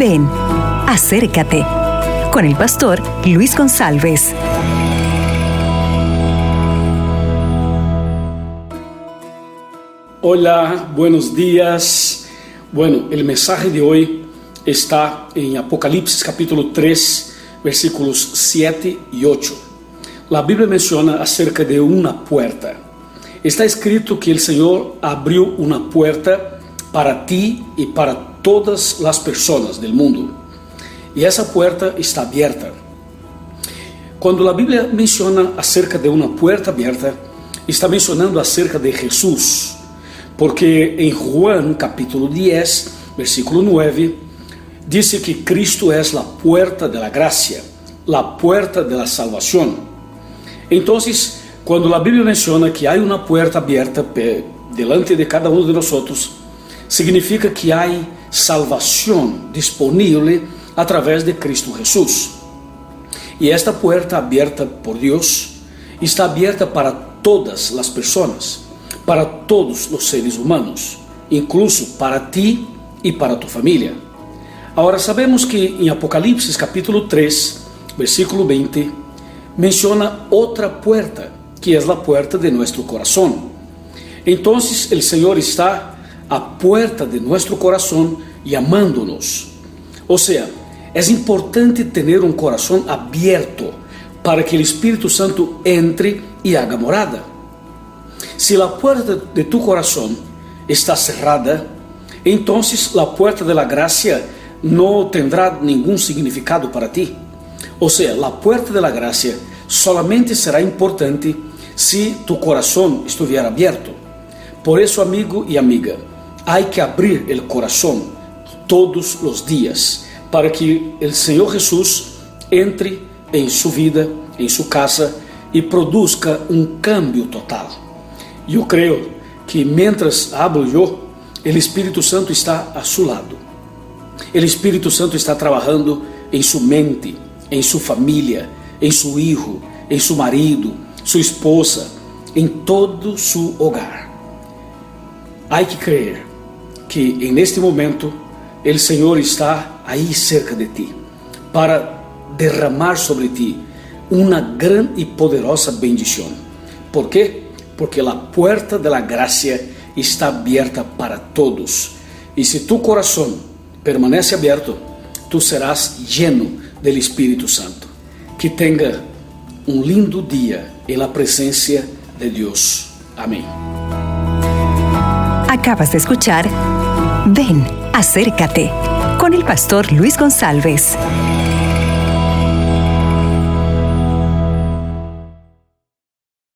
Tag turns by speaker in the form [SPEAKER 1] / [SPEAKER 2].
[SPEAKER 1] Ven, acércate con el pastor Luis González.
[SPEAKER 2] Hola, buenos días. Bueno, el mensaje de hoy está en Apocalipsis capítulo 3, versículos 7 y 8. La Biblia menciona acerca de una puerta. Está escrito que el Señor abrió una puerta para ti y para todas las personas del mundo. Y esa puerta está abierta. Cuando la Biblia menciona acerca de una puerta abierta, está mencionando acerca de Jesús. Porque em Juan capítulo 10, versículo 9, dice que Cristo es la puerta de la gracia, la puerta de la salvación. Entonces, cuando la Biblia menciona que hay una puerta abierta delante de cada uno de nosotros, significa que salvação disponível através de Cristo Jesus. E esta porta aberta por Deus está aberta para todas as pessoas, para todos os seres humanos, incluso para ti e para tu família. Agora sabemos que em Apocalipse capítulo 3, versículo 20, menciona outra porta, que é a porta de nosso coração. Então, o Senhor está a puerta de nuestro corazón llamándonos. O sea, es importante tener un corazón abierto para que el Espíritu Santo entre y haga morada. Si la puerta de tu corazón está cerrada, entonces la puerta de la gracia no tendrá ningún significado para ti. O sea, la puerta de la gracia solamente será importante si tu corazón estuviera abierto. Por eso, amigo y amiga, Há que abrir o coração todos os dias para que o Senhor Jesus entre em sua vida, em sua casa e produza um cambio total. Eu creio que mientras hablo eu, o Espírito Santo está a seu lado. O Espírito Santo está trabalhando em sua mente, em sua família, em seu filho, em seu marido, sua esposa, em todo seu hogar. Há que crer que en este momento el Señor está ahí cerca de ti para derramar sobre ti una gran y poderosa bendición. ¿Por qué? Porque la puerta de la gracia está abierta para todos. Y si tu corazón permanece abierto, tú serás lleno del Espíritu Santo. Que tenga un lindo día en la presencia de Dios. Amén.
[SPEAKER 1] Acabas de escuchar Ven, acércate con el pastor Luis González.